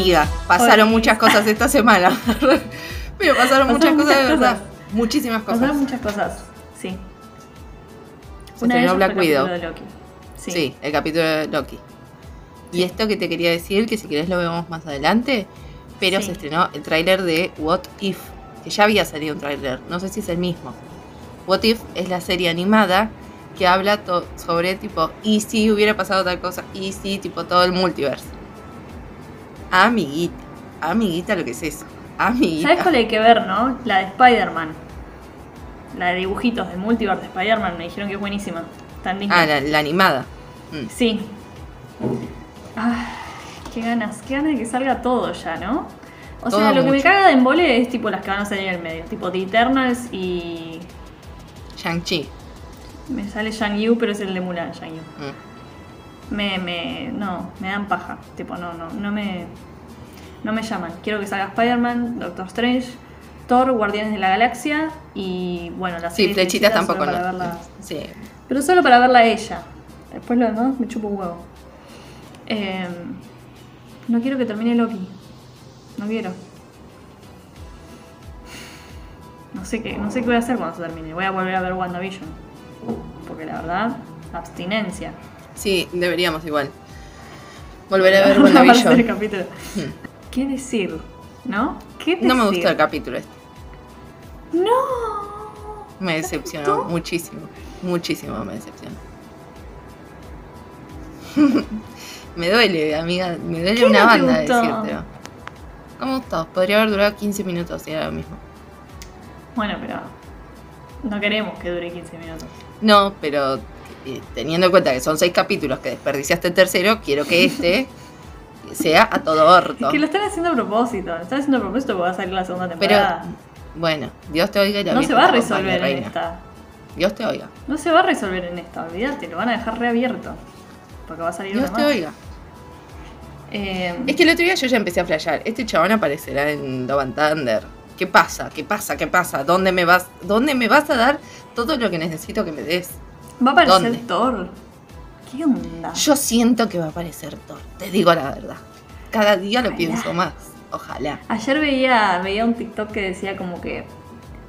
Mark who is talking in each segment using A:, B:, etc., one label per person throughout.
A: Amiga, pasaron muchas cosas esta semana. Pero pasaron, muchas, cosas de verdad. Muchísimas cosas.
B: Pasaron muchas cosas, sí.
A: Se
B: Una
A: estrenó Black
B: el
A: Widow.
B: capítulo de Loki.
A: Sí.
B: Sí.
A: el capítulo de Loki. Y esto que te quería decir, que si querés lo vemos más adelante, pero
B: Sí.
A: se estrenó el tráiler de What If, que ya había salido un tráiler, no sé si es el mismo. What If es la serie animada que habla sobre tipo, y si hubiera pasado tal cosa, y si tipo todo el multiverso. Amiguita, amiguita lo que es eso. Amiguita.
B: ¿Sabes cuál hay que ver, no? La de Spider-Man. La de dibujitos de Multiverse de Spider-Man. Me dijeron que es buenísima. Tan.
A: Ah, la, la animada. Mm.
B: Sí. Ay, qué ganas, qué ganas de que salga todo ya, ¿no? O
A: Todo
B: sea, lo que me caga de embole es tipo las que van a salir en el medio. Tipo The Eternals y.
A: Shang-Chi.
B: Me sale Shang Yu, pero es el de Mulan, Shang Yu.
A: Mm.
B: Me, me. No, me dan paja. Tipo, no, no, no me. No me llaman. Quiero que salga Spider-Man, Doctor Strange, Thor, Guardianes de la Galaxia y. Bueno, las
A: Sí, flechitas tampoco no.
B: verla.
A: Sí.
B: Pero solo para verla a ella. Después lo demás me chupo un huevo. Eh, no quiero que termine Loki. No quiero. No sé qué, no sé qué voy a hacer cuando se termine. Voy a volver a ver WandaVision. Porque la verdad, abstinencia.
A: Sí, deberíamos igual. Volver a ver
B: hacer el capítulo. ¿Qué decir? ¿No? ¿Qué decir?
A: No me gustó el capítulo este.
B: No.
A: Me
B: ¿No te
A: decepcionó muchísimo. Muchísimo me decepcionó. me duele, amiga. Me duele
B: ¿Qué
A: una
B: no
A: banda decírtelo. Me gustó. Podría haber durado 15 minutos y era lo mismo.
B: Bueno, pero no queremos que dure 15 minutos.
A: No, pero teniendo en cuenta que son 6 capítulos que desperdiciaste el tercero, quiero que este sea a todo orto.
B: Es que lo están haciendo a propósito. Lo están haciendo a propósito porque va a salir la segunda
A: Pero,
B: temporada.
A: bueno, Dios te oiga y la
B: no se va a resolver en esta.
A: Dios te oiga.
B: No se va a resolver en esta, olvídate, lo van a dejar reabierto. Porque va a salir
A: Dios
B: una
A: te
B: más.
A: oiga.
B: Eh,
A: Es que el otro día yo ya empecé a flashear. Este chabón aparecerá en Love and Thunder. ¿Qué pasa? ¿Qué pasa? ¿Qué pasa? ¿Dónde me vas? ¿Dónde me vas a dar todo lo que necesito que me des?
B: Va a aparecer
A: ¿dónde?
B: Thor. ¿Qué onda?
A: Yo siento que va a aparecer Thor. Te digo la verdad. Cada día lo
B: Ojalá.
A: pienso más. Ojalá.
B: Ayer veía, veía un TikTok que decía como que,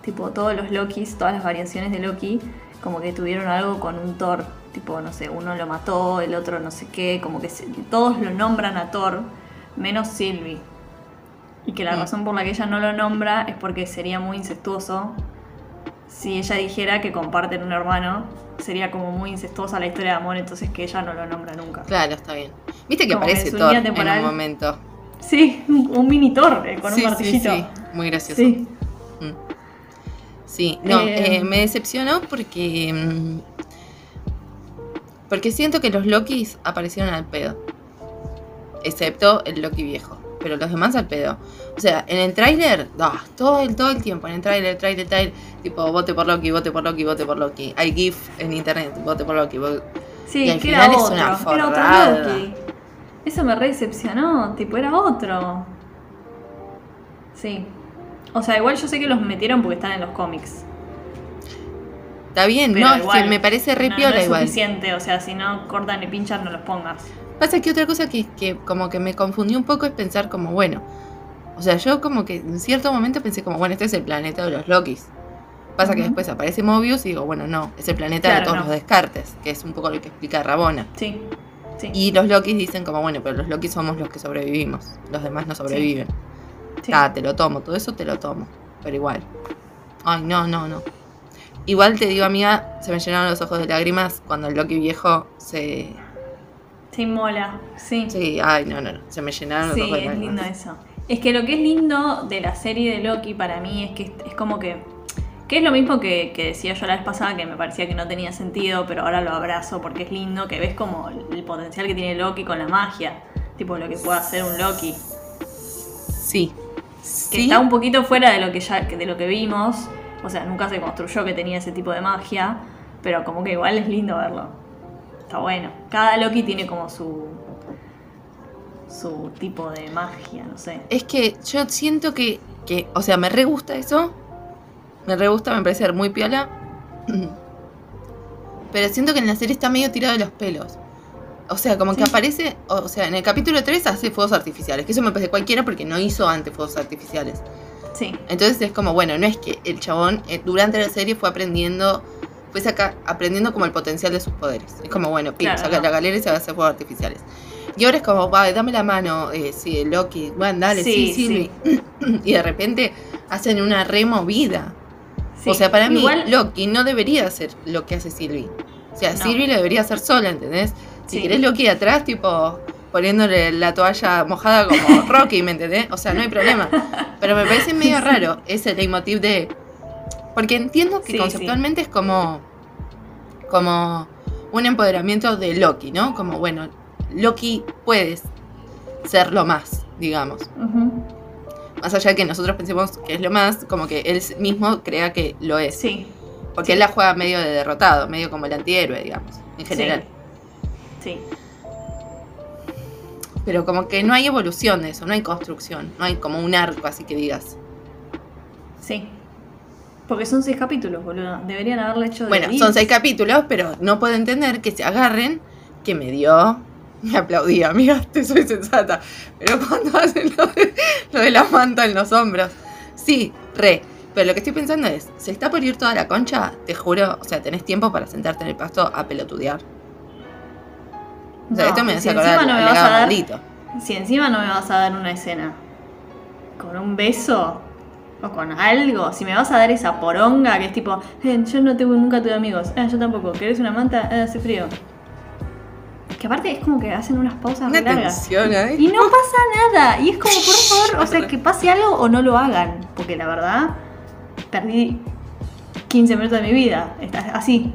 B: tipo, todos los Lokis, todas las variaciones de Loki, como que tuvieron algo con un Thor. Tipo, no sé, uno lo mató, el otro no sé qué, como que se- todos lo nombran a Thor, menos Sylvie. Y que la
A: Mm.
B: razón por la que ella no lo nombra es porque sería muy incestuoso. Si ella dijera que comparten un hermano, sería como muy incestuosa la historia de amor, entonces que ella no lo nombra nunca.
A: Claro, está bien. Viste que
B: Como
A: aparece Thor en un momento.
B: Sí, un, mini Thor eh, con
A: sí,
B: un martillito.
A: Sí, sí. Muy gracioso.
B: Sí.
A: Mm. Sí, no,
B: Eh,
A: eh, me decepcionó porque. mm, Porque siento que los Lokis aparecieron al pedo. Excepto el Loki viejo. Pero los demás al pedo. O sea, en el tráiler, ah, todo, el, todo el tiempo, en el tráiler, tráiler, tráiler, tipo, vote por Loki, vote por Loki, vote por Loki. Hay GIF en internet, vote por Loki. vote-
B: Sí,
A: Y al
B: que
A: final
B: era
A: es una
B: era
A: forrada.
B: otro Loki. Eso me re decepcionó, tipo, era otro. Sí. O sea, igual yo sé que los metieron porque están en los cómics.
A: Está bien,
B: Pero
A: no, es que me parece re
B: no,
A: piola
B: no es
A: igual.
B: suficiente, o sea, si no cortan y pinchan, no los pongas.
A: Pasa que otra cosa que, que como que me confundió un poco es pensar como, bueno, o sea, yo como que en cierto momento pensé como, bueno, este es el planeta de los Lokis. Pasa que después aparece Mobius y digo, bueno, no, es el planeta de todos
B: no.
A: los descartes, que es un poco lo que explica Rabona.
B: Sí, sí.
A: Y los Lokis dicen como, bueno, pero los Lokis somos los que sobrevivimos, los demás no sobreviven.
B: sí.
A: Ah, te lo tomo, todo eso te lo tomo, pero igual. Ay, no, no, no. Igual te digo, amiga, se me llenaron los ojos de lágrimas cuando el Loki viejo se...
B: Sí, mola. Sí.
A: Sí, ay, no, no, no, se me llenaron los
B: Sí,
A: ojos de
B: es
A: lágrimas.
B: lindo eso. Es que lo que es lindo de la serie de Loki para mí es que es, es como que. Que es lo mismo que, que decía yo la vez pasada, que me parecía que no tenía sentido, pero ahora lo abrazo porque es lindo, que ves como el, el potencial que tiene Loki con la magia. Tipo lo que puede hacer un Loki.
A: Sí.
B: Que
A: Sí.
B: está un poquito fuera de lo que ya, de lo que vimos. O sea, nunca se construyó que tenía ese tipo de magia. Pero como que igual es lindo verlo. Está bueno. Cada Loki tiene como su. su tipo de magia, no sé.
A: Es que yo siento que, que, o sea, me re gusta eso. Me re gusta, me parece muy piola. Pero siento que en la serie está medio tirado de los pelos. O sea, como que aparece, o sea, en el capítulo 3 hace fuegos artificiales, que eso me parece cualquiera porque no hizo antes fuegos artificiales.
B: Sí.
A: Entonces es como, bueno, no es que el chabón eh, durante la serie fue aprendiendo, fue saca, aprendiendo como el potencial de sus poderes. Es como, bueno, pim,
B: Claro,
A: saca
B: no.
A: la galera y se va a hacer fuegos artificiales. Y ahora es como, va, dame la mano, eh, sí, Loki, bueno, dale, sí,
B: Sí,
A: Sylvie. y de repente hacen una removida.
B: sí.
A: O sea, para mí,
B: Igual,
A: Loki no debería hacer lo que hace Sylvie. O sea,
B: No.
A: Sylvie lo debería hacer sola, ¿entendés? Si
B: Sí.
A: querés Loki atrás, tipo, poniéndole la toalla mojada como Rocky, ¿me entendés? O sea, no hay problema. Pero me parece medio raro ese leitmotiv de... Porque entiendo que
B: Sí,
A: conceptualmente es como... Como un empoderamiento de Loki, ¿no? Como, bueno, Loki puede ser lo más, digamos. Más allá de que nosotros pensemos que es lo más, como que él mismo crea que lo es.
B: Sí.
A: Porque
B: Sí.
A: él la juega medio de derrotado, medio como el antihéroe, digamos, en general.
B: Sí.
A: Pero como que no hay evolución de eso, no hay construcción, no hay como un arco así que digas.
B: Sí. Porque son seis capítulos, boludo. Deberían haberlo hecho de
A: Bueno,
B: diez.
A: son seis capítulos, pero no puedo entender que se agarren, que me dio... Me aplaudí, amiga, te soy sensata. Pero cuando hacen lo de, lo de la manta en los hombros. Sí, re. Pero lo que estoy pensando es, ¿se está por ir toda la concha? Te juro, o sea, tenés tiempo para sentarte en el pasto a pelotudear. O sea,
B: No,
A: esto me hace
B: si
A: acordar
B: no me vas a dar-
A: maldito.
B: Si encima no me vas a dar una escena con un beso o con algo, si me vas a dar esa poronga que es tipo, "Eh, yo no tengo, nunca tuve amigos, ah, yo tampoco, ¿querés una manta? Ah, hace frío. Que aparte es como que hacen unas pausas
A: Una
B: muy largas.
A: tensión ahí.
B: Y no pasa nada. Y es como, por favor, o sea, que pase algo o no lo hagan. Porque la verdad, perdí 15 minutos de mi vida. Estás así,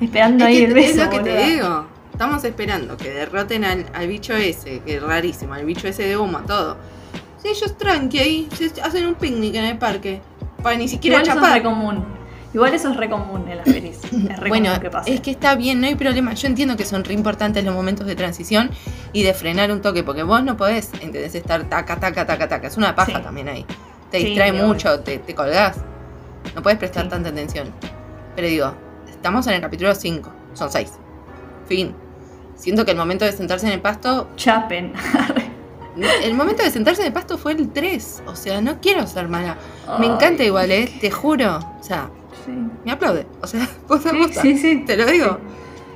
B: esperando
A: Es
B: ahí
A: que
B: el beso.
A: es lo que te digo. Estamos esperando que derroten al, al bicho ese, que es rarísimo, al bicho ese de humo, todo. Si ellos tranqui ahí, se hacen un picnic en el parque. Para ni siquiera
B: Igual eso es re común. Igual eso es re común en las pelis. Es re
A: Bueno,
B: común que pase.
A: es que está bien, no hay problema. Yo entiendo que son re importantes los momentos de transición y de frenar un toque, porque vos no podés, entendés, estar taca, taca, taca, taca. Es una paja
B: Sí.
A: también ahí. Te
B: Sí,
A: distrae mucho, te, te colgás. No puedes prestar
B: Sí.
A: tanta atención. Pero digo, estamos en el capítulo 5, son 6. Fin. Siento que el momento de sentarse en el pasto
B: Chapen.
A: El momento de sentarse en el pasto fue el 3. O sea, no quiero ser mala. Me encanta igual, ¿eh? Te juro. O sea,
B: Sí.
A: me aplaude. O sea, posta,
B: Sí,
A: posta.
B: sí, sí.
A: Te lo digo.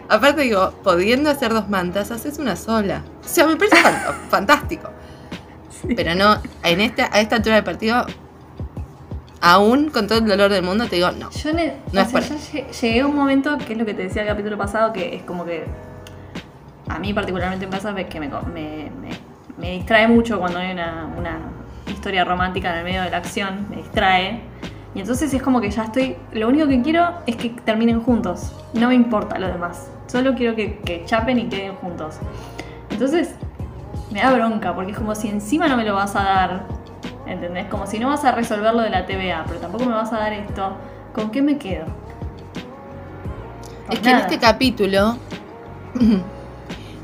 A: Aparte digo, pudiendo hacer dos mantas, haces una sola. O sea, me parece fan- fantástico.
B: Sí.
A: Pero no, en esta, a esta altura del partido, aún con todo el dolor del mundo, te digo, no.
B: Yo,
A: No es
B: sea, yo llegué a un momento, que es lo que te decía el capítulo pasado, que es como que a mí particularmente me pasa que me, co- me, me- me distrae mucho cuando hay una, una historia romántica en el medio de la acción, me distrae. Y entonces es como que ya estoy, lo único que quiero es que terminen juntos, no me importa lo demás, solo quiero que, que chapen y queden juntos. Entonces me da bronca, porque es como si encima no me lo vas a dar, ¿entendés? Como si no vas a resolver lo de la TVA, pero tampoco me vas a dar esto, ¿con qué me quedo?
A: Es que en este capítulo.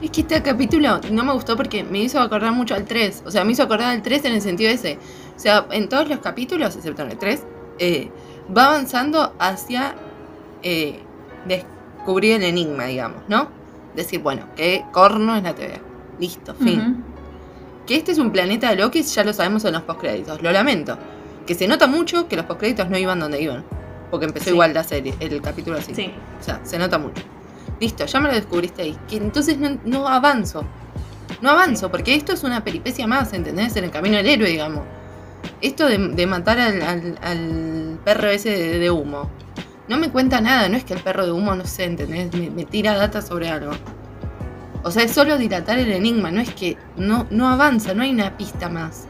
A: Es que este capítulo no me gustó porque me hizo acordar mucho al 3. O sea, me hizo acordar al 3 en el sentido ese. O sea, en todos los capítulos, excepto en el 3, eh, va avanzando hacia eh, descubrir el enigma, digamos, ¿no? Decir, bueno, que Corno es la TVA. Listo, fin. Que este es un planeta de Loki, ya lo sabemos en los postcréditos. Lo lamento. Que se nota mucho que los postcréditos no iban donde iban. Porque empezó
B: Sí.
A: igual la serie, el capítulo así.
B: Sí.
A: O sea, se nota mucho. Listo, ya me lo descubriste ahí. Que entonces no, no avanzo. No avanzo, porque esto es una peripecia más, ¿entendés? En el camino del héroe, digamos. Esto de, de matar al, al- al perro ese de, de humo. No me cuenta nada, no es que el perro de humo, no sé, ¿entendés? Me, me tira data sobre algo. O sea, es solo dilatar el enigma, no es que no, no avanza, no hay una pista más.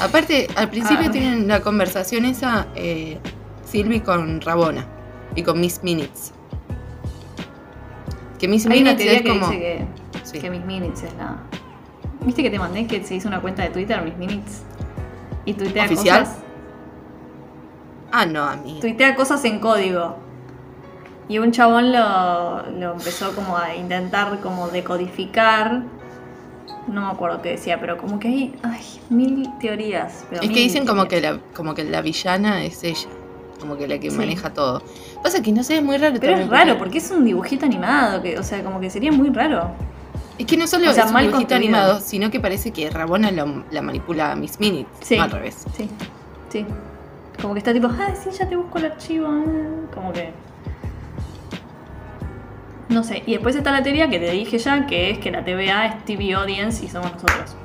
A: Aparte, al principio
B: Ah.
A: tienen la conversación esa eh, Sylvie con Rabona y con Miss Minutes. Que Miss
B: Hay una
A: Minutes
B: teoría
A: es
B: que
A: como.
B: dice que,
A: Sí.
B: que Miss Minutes es la... ¿Viste que te mandé que se hizo una cuenta de Twitter, Miss Minutes? Y tuitea
A: ¿Oficial?
B: cosas.
A: Ah, no, a mí.
B: Tuitea cosas en código. Y un chabón lo, lo empezó como a intentar como decodificar. No me acuerdo qué decía, pero como que hay ay, mil teorías. pero
A: Es que dicen como que, la, como que la villana es ella. Como que la que
B: Sí.
A: maneja todo. Pasa que no sé, es muy raro.
B: Pero es raro, porque es un dibujito animado, que, o sea, como que sería muy raro.
A: Es que no solo
B: O sea,
A: es un
B: mal
A: dibujito
B: construido.
A: animado, sino que parece que Rabona lo- la manipula a Miss Minutes,
B: Sí.
A: no al revés.
B: Sí, sí. Como que está tipo, ah, sí, ya te busco el archivo. ah", Como que. No sé. Y después está la teoría que te dije ya, que es que la TVA es TV Audience y somos nosotros.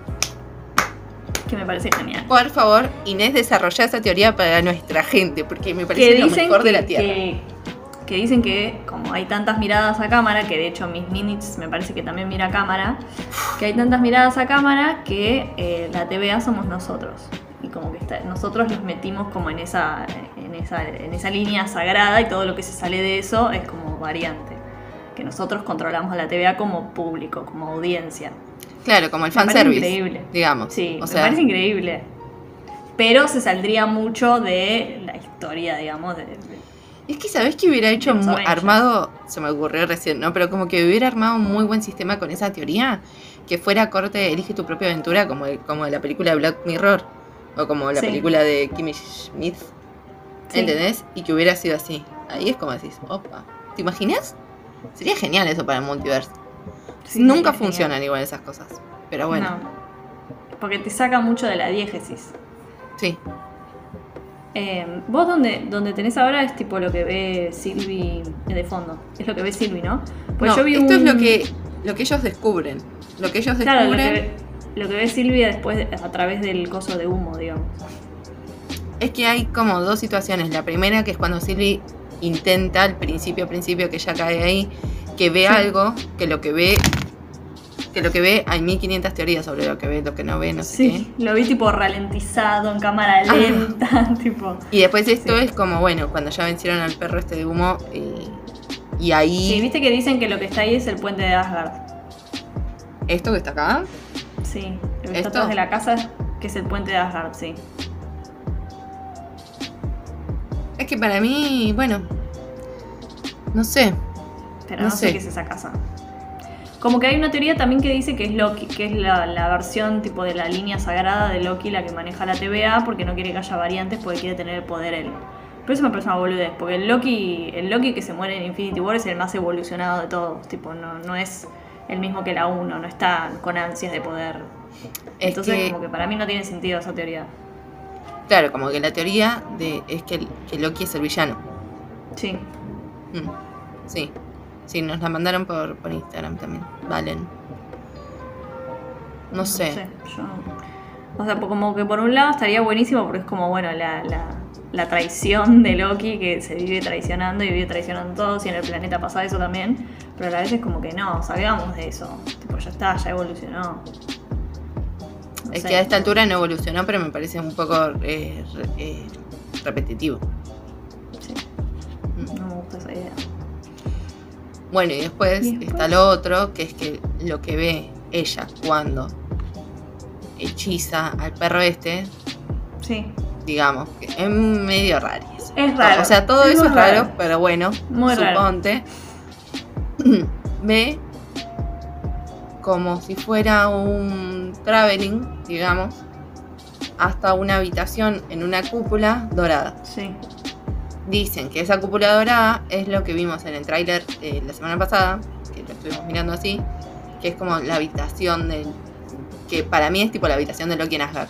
B: Que me parece genial.
A: Por favor, Inés, desarrolla esa teoría para nuestra gente, porque me parece
B: Que
A: lo mejor
B: que,
A: de la Tierra.
B: que, que dicen que como hay tantas miradas a cámara, que de hecho Miss Minutes me parece que también mira a cámara, que hay tantas miradas a cámara que eh, la TVA somos nosotros. Y como que está- nosotros los metimos como en esa, en, esa, en esa línea sagrada y todo lo que se sale de eso es como variante. Que nosotros controlamos a la TVA como público, como audiencia.
A: Claro, como el fanservice,
B: increíble.
A: digamos.
B: Sí,
A: o
B: me
A: sea,
B: parece increíble. Pero se saldría mucho de la historia, digamos, de, de-
A: Es que sabes que hubiera hecho armado, se me ocurrió recién, ¿no? Pero como que hubiera armado un muy buen sistema con esa teoría, que fuera corte, elige tu propia aventura, como, como la película de Black Mirror, o como la
B: Sí.
A: película de Kimmy Schmidt,
B: Sí.
A: ¿entendés? Y que hubiera sido así. Ahí es como decís, opa, ¿te imaginas? Sería genial eso para el multiverso.
B: Sí,
A: Nunca
B: sí,
A: funcionan igual esas cosas, pero bueno,
B: No. Porque te saca mucho de la diégesis.
A: sí.
B: Eh, vos donde, donde tenés ahora es tipo lo que ve Silvi de fondo. Es lo que ve Silvi, ¿no? Pues
A: No,
B: yo vi
A: esto es lo que, lo que ellos descubren. Lo que ellos
B: Claro, lo que,
A: descubren
B: ve, lo que ve Silvia después de- a través del coso de humo, digamos.
A: Es que hay como dos situaciones. La primera que es cuando Sylvie intenta al principio, principio que ella cae ahí, que ve algo, que lo que ve, que lo que ve, hay 1500 teorías sobre lo que ve, lo que no ve, no sé
B: Sí, lo vi tipo ralentizado, en cámara
A: Ah.
B: lenta, tipo.
A: Y después esto
B: Sí.
A: es como, bueno, cuando ya vencieron al perro este de humo, eh, y ahí,
B: Sí, viste que dicen que lo que está ahí es el puente de Asgard.
A: esto que está acá,
B: Sí, lo que
A: ¿Esto?
B: está atrás de la casa, que es el puente de Asgard, sí.
A: es que para mí, bueno, no sé,
B: Pero
A: No
B: no, sé
A: sé.
B: qué es esa casa. Como que hay una teoría también que dice que es Loki, que es la, la versión tipo de la línea sagrada de Loki la que maneja la TVA porque no quiere que haya variantes porque quiere tener el poder él. Pero eso me parece una boludez, porque el Loki, el Loki que se muere en Infinity War es el más evolucionado de todos, tipo, no, no es el mismo que la 1, no está con ansias de poder.
A: es
B: Entonces
A: que,
B: como que para mí no tiene sentido esa teoría.
A: claro, como que la teoría de, es que, el- que Loki es el villano.
B: Sí.
A: Mm, Sí, sí, nos la mandaron por, por Instagram también. Valen. No sé.
B: yo- O sea, como que por un lado estaría buenísimo porque es como, bueno, la, la, la traición de Loki que se vive traicionando y vive traicionando todos y en el planeta pasa eso también. Pero a la vez es como que no, salgamos de eso. Tipo, ya está, ya evolucionó. No
A: Es
B: sé.
A: que a esta altura no evolucionó, pero me parece un poco eh, eh, repetitivo.
B: Sí, no me gusta esa idea.
A: Bueno, y después,
B: Y después-
A: está lo otro, que es que lo que ve ella cuando hechiza al perro este,
B: Sí,
A: digamos, que es medio raro. eso.
B: es raro.
A: O sea, todo
B: es
A: eso es raro, pero bueno,
B: Muy raro.
A: suponte. Ve como si fuera un traveling, digamos, hasta una habitación en una cúpula dorada.
B: Sí,
A: Dicen que esa cúpula dorada es lo que vimos en el tráiler eh, la semana pasada, que lo estuvimos mirando así, que es como la habitación del... que para mí es tipo la habitación de Loki en Asgard.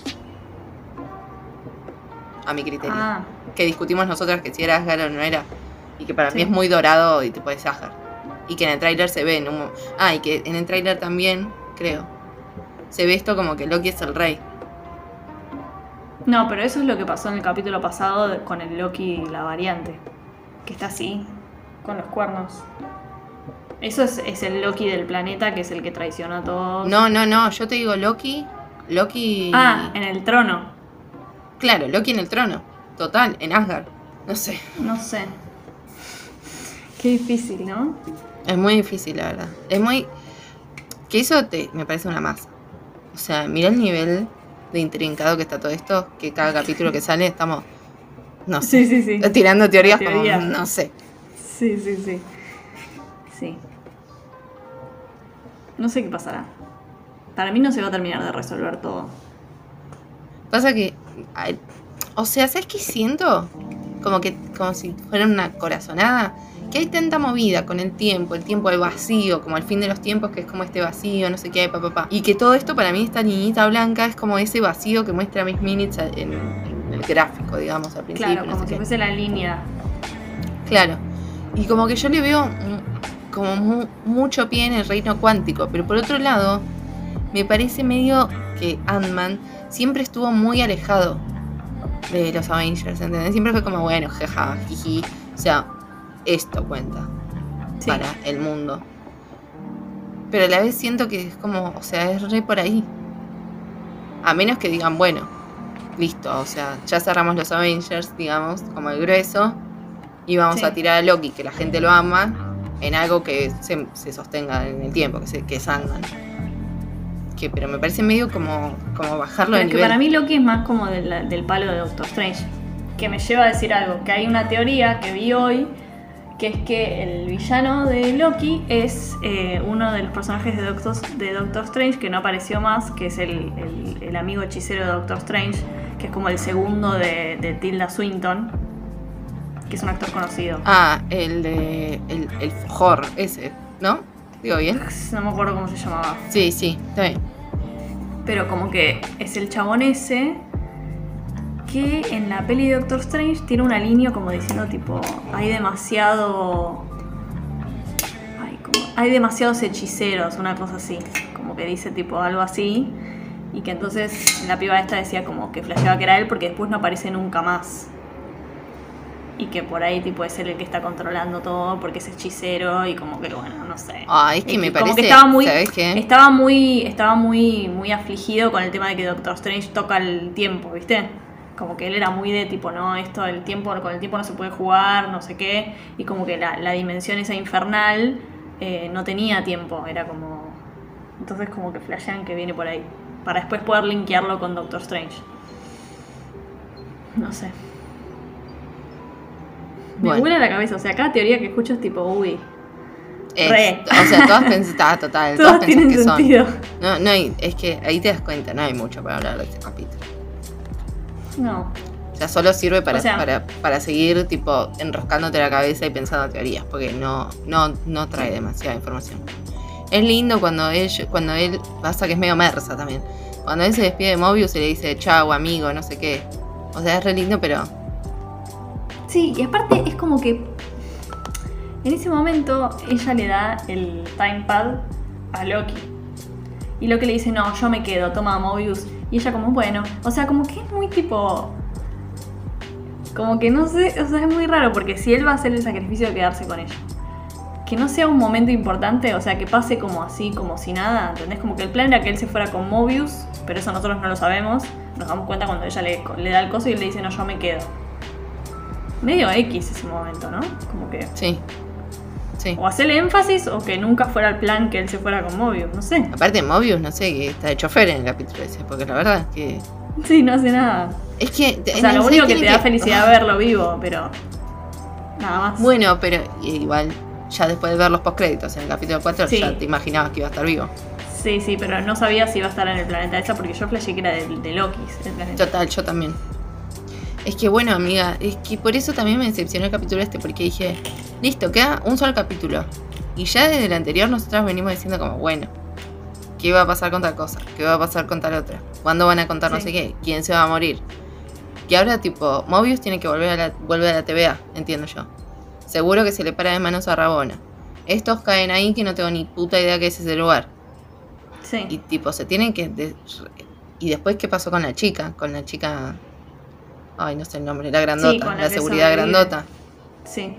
A: A mi criterio.
B: ah,
A: Que discutimos nosotras que si era Asgard o no era. Y que para
B: Sí.
A: mí es muy dorado y tipo es Asgard. Y que en el tráiler se ve en un... Ah, y que en el tráiler también, creo, se ve esto como que Loki es el rey.
B: No, pero eso es lo que pasó en el capítulo pasado con el Loki y la variante. Que está así, con los cuernos. Eso es, es el Loki del planeta, que es el que traiciona a todos.
A: No, no, no, yo te digo Loki... Loki...
B: Ah, en el trono.
A: Claro, Loki en el trono. Total, en Asgard. No sé.
B: No sé. Qué difícil, ¿no?
A: Es muy difícil, la verdad. Es muy. Que eso te, me parece una masa. O sea, mira el nivel de intrincado que está todo esto. Que cada capítulo que sale estamos. No sé.
B: Sí, sí, sí.
A: Tirando teorías como. No sé.
B: Sí, sí, sí. Sí. No sé qué pasará. Para mí no se va a terminar de resolver todo.
A: Pasa que. ay, o sea, ¿sabes qué siento? como que como si fuera una corazonada, que hay tanta movida con el tiempo, el tiempo del vacío, como el fin de los tiempos, que es como este vacío, no sé qué, papá, papá. Y que todo esto para mí, esta niñita blanca, es como ese vacío que muestra Miss Minutes en, en el gráfico, digamos, al principio.
B: Claro,
A: no
B: como si
A: qué.
B: fuese la línea.
A: Claro. Y como que yo le veo como mu- mucho pie en el reino cuántico, pero por otro lado, me parece medio que Ant-Man siempre estuvo muy alejado de los Avengers, ¿entendés? Siempre fue como, bueno, jaja, jiji. O sea, esto cuenta
B: Sí.
A: para el mundo. Pero a la vez siento que es como, o sea, es re por ahí. A menos que digan, bueno, listo, o sea, ya cerramos los Avengers, digamos, como el grueso, y vamos
B: Sí.
A: a tirar a Loki, que la gente lo ama, en algo que se, se sostenga en el tiempo, que, se, que es Ant-Man. Que, pero me parece medio como, como bajarlo
B: Pero
A: de
B: que
A: nivel.
B: para mí Loki es más como del palo de Doctor Strange. Que me lleva a decir algo, que hay una teoría que vi hoy, que es que el villano de Loki es eh, uno de los personajes de Doctor, de Doctor Strange que no apareció más, que es el, el- el amigo hechicero de Doctor Strange, que es como el segundo de, de Tilda Swinton, que es un actor conocido.
A: Ah, el de. El, el Fojor, ese, ¿no? Digo bien.
B: No me acuerdo cómo se llamaba.
A: Sí, sí, está bien.
B: Pero como que es el chabón ese que en la peli de Doctor Strange tiene una línea como diciendo tipo, hay demasiado... Ay, como- hay demasiados hechiceros, una cosa así. Como que dice tipo algo así. Y que entonces la piba esta decía como que flasheaba que era él porque después no aparece nunca más. Y que por ahí tipo es él el que está controlando todo porque es hechicero y como que bueno, no sé.
A: Ah, es que me
B: como
A: parece.
B: que estaba muy,
A: ¿Sabes qué?
B: estaba muy, estaba muy, muy afligido con el tema de que Doctor Strange toca el tiempo, ¿viste? Como que él era muy de tipo, no, esto el tiempo, con el tiempo no se puede jugar, no sé qué, y como que la, la dimensión esa infernal eh, no tenía tiempo, era como. Entonces como que flashean que viene por ahí. Para después poder linkearlo con Doctor Strange. No sé. Me
A: Bueno.
B: vuela la cabeza, o sea, cada teoría que escucho es tipo, uy,
A: Es-
B: Re.
A: o sea, todas pensadas, total.
B: todas
A: Todas que son.
B: sentido.
A: No, no hay, es que ahí te das cuenta, no hay mucho para hablar de este capítulo.
B: No,
A: O sea, solo sirve para,
B: O sea-
A: para, para seguir tipo enroscándote la cabeza y pensando teorías, porque no, no, no trae demasiada información. Es lindo cuando él, cuando él, pasa que es medio mersa también. Cuando él se despide de Mobius y le dice chau amigo, no sé qué. O sea, es re lindo, pero
B: Sí, y aparte es como que en ese momento ella le da el time pad a Loki. Y Loki le dice, no, yo me quedo, toma Mobius. Y ella como, bueno, o sea, como que es muy tipo... Como que no sé, o sea, es muy raro porque si él va a hacer el sacrificio de quedarse con ella. Que no sea un momento importante, o sea, que pase como así, como si nada, ¿entendés? Como que el plan era que él se fuera con Mobius, pero eso nosotros no lo sabemos. Nos damos cuenta cuando ella le, le da el coso y él le dice, no, yo me quedo medio X ese momento, ¿no? Como que.
A: sí. Sí.
B: O hacerle énfasis o que nunca fuera el plan que él se fuera con Mobius, no sé.
A: Aparte Mobius, no sé, que está de chofer en el capítulo ese, porque la verdad es que...
B: Sí, no hace nada.
A: Es que...
B: O sea, lo único que te da felicidad verlo vivo, pero. Nada más.
A: Bueno, pero igual, ya después de ver los postcréditos en el capítulo 4,
B: Sí.
A: ya te imaginabas que iba a estar vivo.
B: Sí, sí, pero no sabía si iba a estar en el planeta esa porque yo flashé que era de, de Loki, el planeta.
A: Total, yo también. Es que bueno, amiga, es que por eso también me decepcionó el capítulo este, porque dije, listo, queda un solo capítulo. Y ya desde el anterior nosotros venimos diciendo como, bueno, ¿qué va a pasar con tal cosa? ¿Qué va a pasar con tal otra? ¿Cuándo van a contar no sé qué? ¿Quién se va a morir? Que ahora tipo, Mobius tiene que volver a la, volver a la TVA, entiendo yo. Seguro que se le para de manos a Rabona. Estos caen ahí que no tengo ni puta idea que es ese lugar.
B: Sí.
A: Y tipo, se tienen que... de- y después, ¿qué pasó con la chica? Con la chica... Ay, no sé el nombre, la grandota,
B: la
A: la, seguridad grandota.
B: Sí.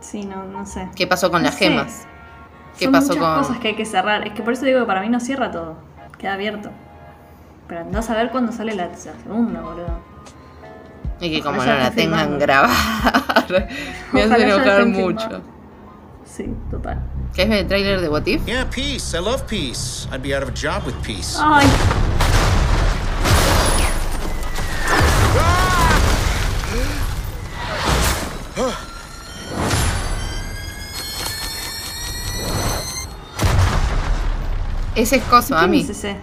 B: Sí, no, no sé.
A: ¿Qué pasó con
B: No
A: las
B: sé.
A: gemas? ¿Qué
B: Son
A: pasó
B: muchas
A: con...?
B: cosas que hay que cerrar. Es que por eso digo que para mí no cierra todo. Queda abierto. Pero andás a ver cuándo sale la, la segunda, boludo.
A: Y que
B: Ojalá
A: como no la tengan
B: filmando.
A: grabada. me hace
B: Ojalá ya
A: enojar mucho.
B: Sí, total.
A: ¿Qué es el tráiler de What If?
C: Yeah, peace. I love peace. I'd be out of a job with peace.
B: Ay,
A: Ese es Coso, a
B: ¿quién
A: mí.
B: es ese?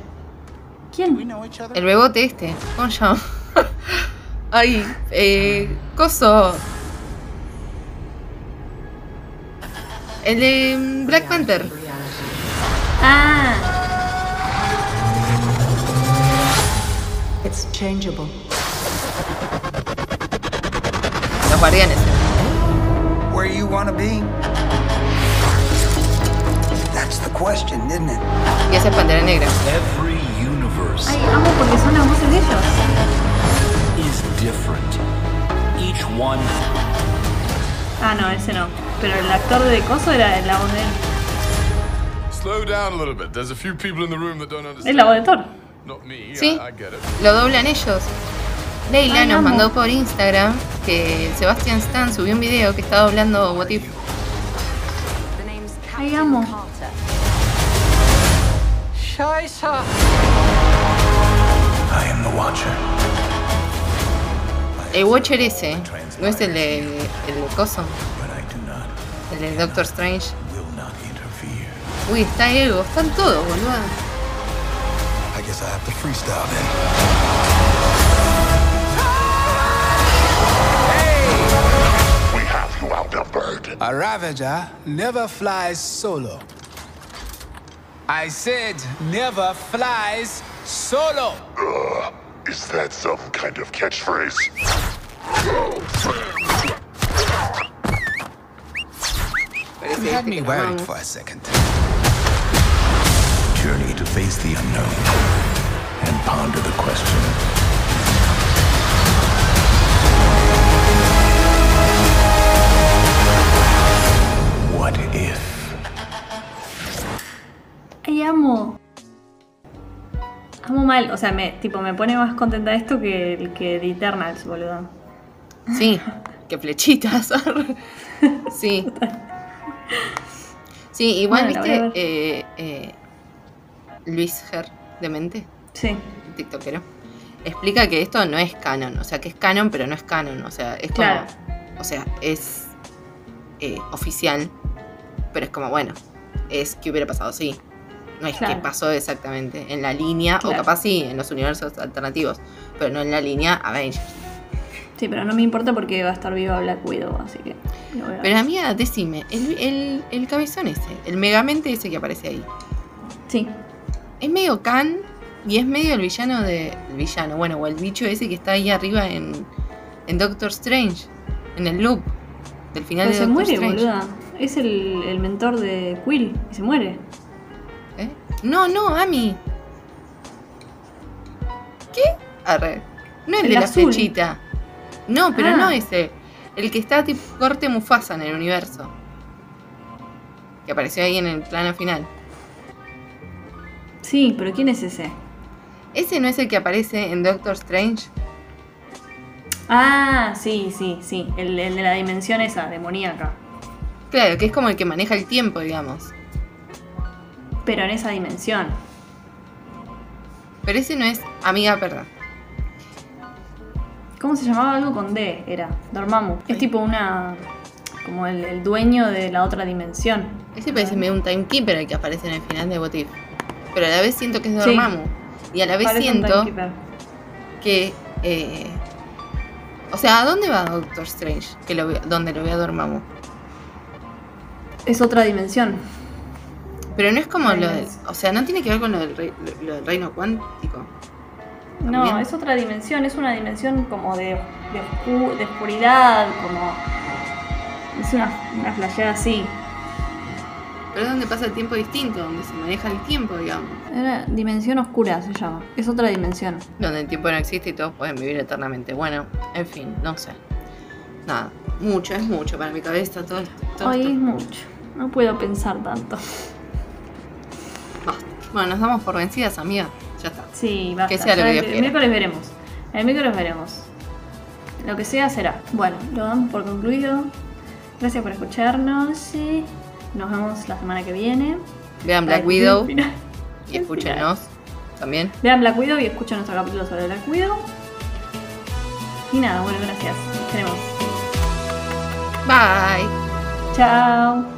B: ¿Quién?
A: El bebote este. ¿Cómo se llama? Ay, eh, coso. El de mm, Black Panther.
B: Ah,
D: It's changeable.
A: Los guardianes.
E: Where you want to be? That's the question, isn't it?
A: Y esa es Pantera Negra.
F: Every universe
B: ay, amo porque son las voces de ellos.
F: is different. Each one
B: Ah, no, ese no. Pero el actor de Coso era la voz de él.
G: Slow down a little bit. There's a few people in the room that don't
B: Es
G: understand.
B: la voz de Thor.
G: Not me.
A: Sí.
G: I, I get it.
A: Lo doblan ellos. Leila
B: Ay,
A: nos
B: amo.
A: mandó por Instagram que Sebastian Stan subió un video que está doblando What If.
B: Ay, amo.
C: I am the Watcher.
A: El Watcher ese, eh? no es el de, el de Coso,
C: I do
A: el de Doctor Strange.
C: will not interfere.
A: Uy, está Ego, están todos, boludo.
C: I guess I have to freestyle then.
H: We have you outnumbered.
E: A Ravager never flies solo. I said never flies solo.
H: Is that some kind of catchphrase?
A: Parece
E: You had
A: este
E: me
A: que
E: worried for a second.
C: Journey to face the unknown and ponder the question.
B: Mal, o sea, me, tipo, me pone más contenta esto que el que de Eternals, boludo.
A: Sí, qué flechitas. sí. Sí, igual
B: Bueno,
A: viste eh, eh, Luis Ger, demente,
B: Sí,
A: tiktokero, explica que esto no es canon, o sea, que es canon, pero no es canon, o sea, es como,
B: Claro.
A: o sea, es eh, oficial, pero es como, bueno, es que hubiera pasado, sí. No es que pasó exactamente en la línea,
B: Claro.
A: o capaz sí, en los universos alternativos, pero no en la línea Avengers.
B: sí, pero no me importa porque va a estar viva Black Widow, así que lo voy a.
A: Pero amiga, decime, el, el, el cabezón ese, el megamente ese que aparece ahí,
B: Sí,
A: es medio Khan y es medio el villano de. El villano, bueno, o el bicho ese que está ahí arriba en, en Doctor Strange, en el loop del final
B: pero
A: de
B: se
A: Doctor
B: muere,
A: Strange.
B: boluda. Es el, el mentor de Quill y se muere.
A: No, no, Ami. ¿Qué? Arre. No el,
B: El
A: de la flechita. No, pero
B: Ah.
A: no ese. El que está tipo corte Mufasa en el universo. Que apareció ahí en el plano final.
B: Sí, pero ¿quién es ese?
A: ¿Ese no es el que aparece en Doctor Strange?
B: Ah, sí, sí, sí. El, el de la dimensión esa, demoníaca.
A: Claro, que es como el que maneja el tiempo, digamos.
B: Pero en esa dimensión.
A: Pero ese no es amiga, perdón.
B: ¿Cómo se llamaba? Algo con D, era. Dormammu. Es tipo una. como el, el dueño de la otra dimensión.
A: Ese parece medio un timekeeper el que aparece en el final de What If. Pero a la vez siento que es
B: Sí.
A: Dormammu. Y a la vez siento que. eh, o sea, ¿a dónde va Doctor Strange? Que lo donde lo ve a Dormammu.
B: Es otra dimensión.
A: Pero no es como lo de. O sea, no tiene que ver con lo del, rei- lo- del reino cuántico.
B: No, es otra dimensión. Es una dimensión como de, de, oscu- de oscuridad, como. Es una, una flasheada así.
A: Pero es donde pasa el tiempo distinto, donde se maneja el tiempo, digamos.
B: Era dimensión oscura se llama. Es otra dimensión.
A: Donde el tiempo no existe y todos pueden vivir eternamente. Bueno, en fin, no sé. Nada, mucho, es mucho para mi cabeza todo esto. todo
B: Hoy
A: esto.
B: es mucho. No puedo pensar tanto.
A: Bueno, nos damos por vencidas, amiga. Ya está.
B: Sí, basta.
A: Que sea lo que
B: el, miércoles veremos. El miércoles veremos. Lo que sea será. Bueno, lo damos por concluido. Gracias por escucharnos. y Nos vemos la semana que viene.
A: Vean Black Widow y escúchenos también.
B: Vean Black Widow y escuchen nuestro capítulo sobre Black Widow. Y nada, bueno, gracias. Nos queremos.
A: Bye.
B: Chao.